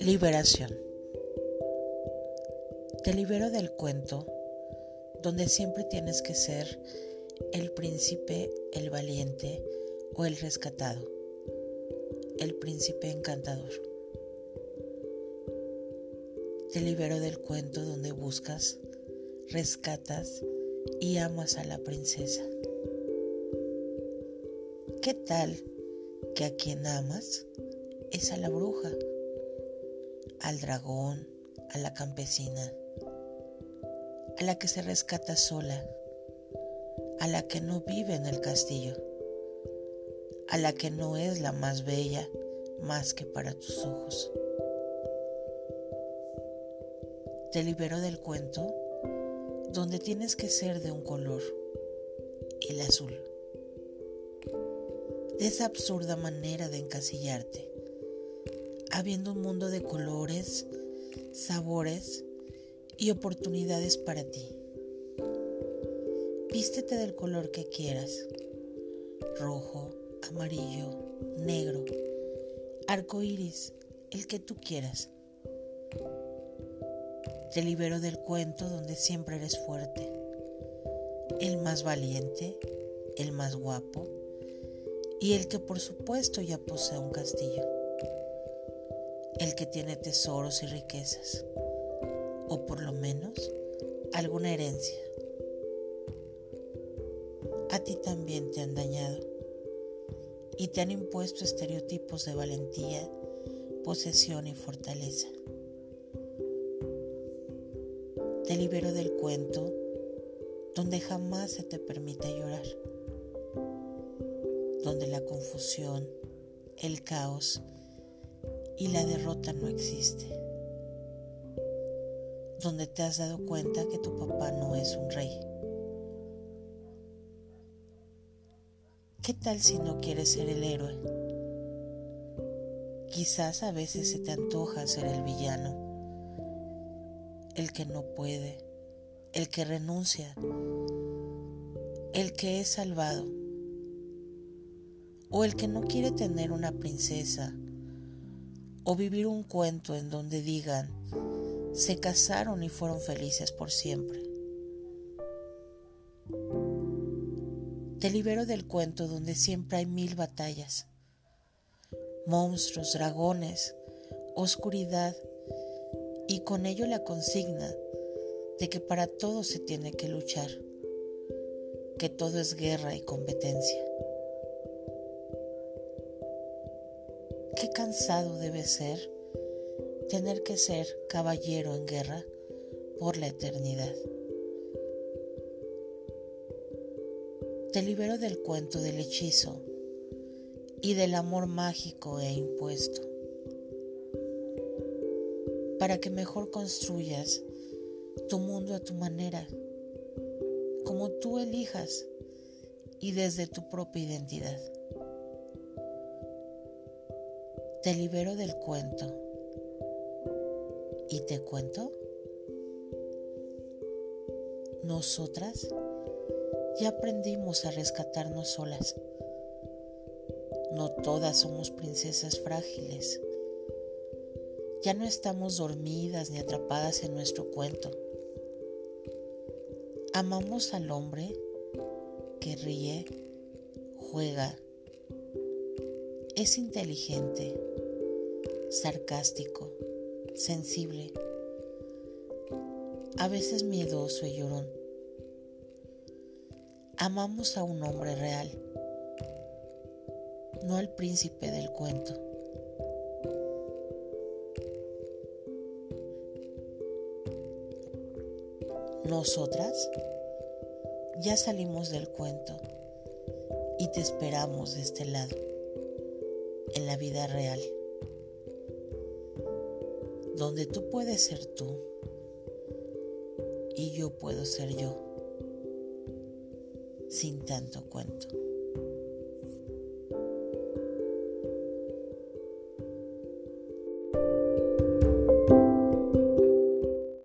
Liberación. Te libero del cuento donde siempre tienes que ser el príncipe, el valiente o el rescatado, el príncipe encantador. Te libero del cuento donde buscas, rescatas y amas a la princesa. ¿Qué tal que a quien amas es a la bruja? al dragón, a la campesina, a la que se rescata sola, a la que no vive en el castillo, a la que no es la más bella más que para tus ojos. Te libero del cuento donde tienes que ser de un color, el azul, de esa absurda manera de encasillarte habiendo un mundo de colores, sabores y oportunidades para ti. Vístete del color que quieras, rojo, amarillo, negro, arco iris, el que tú quieras. Te libero del cuento donde siempre eres fuerte, el más valiente, el más guapo y el que por supuesto ya posee un castillo el que tiene tesoros y riquezas, o por lo menos alguna herencia. A ti también te han dañado y te han impuesto estereotipos de valentía, posesión y fortaleza. Te libero del cuento donde jamás se te permite llorar, donde la confusión, el caos y la derrota no existe. Donde te has dado cuenta que tu papá no es un rey. ¿Qué tal si no quieres ser el héroe? Quizás a veces se te antoja ser el villano, el que no puede, el que renuncia, el que es salvado, o el que no quiere tener una princesa o vivir un cuento en donde digan, se casaron y fueron felices por siempre. Te libero del cuento donde siempre hay mil batallas, monstruos, dragones, oscuridad y con ello la consigna de que para todo se tiene que luchar, que todo es guerra y competencia. Qué cansado debe ser tener que ser caballero en guerra por la eternidad. Te libero del cuento del hechizo y del amor mágico e impuesto, para que mejor construyas tu mundo a tu manera, como tú elijas y desde tu propia identidad. Te libero del cuento. ¿Y te cuento? Nosotras ya aprendimos a rescatarnos solas. No todas somos princesas frágiles. Ya no estamos dormidas ni atrapadas en nuestro cuento. Amamos al hombre que ríe, juega, es inteligente, sarcástico, sensible, a veces miedoso y llorón. Amamos a un hombre real, no al príncipe del cuento. Nosotras ya salimos del cuento y te esperamos de este lado en la vida real, donde tú puedes ser tú y yo puedo ser yo, sin tanto cuento.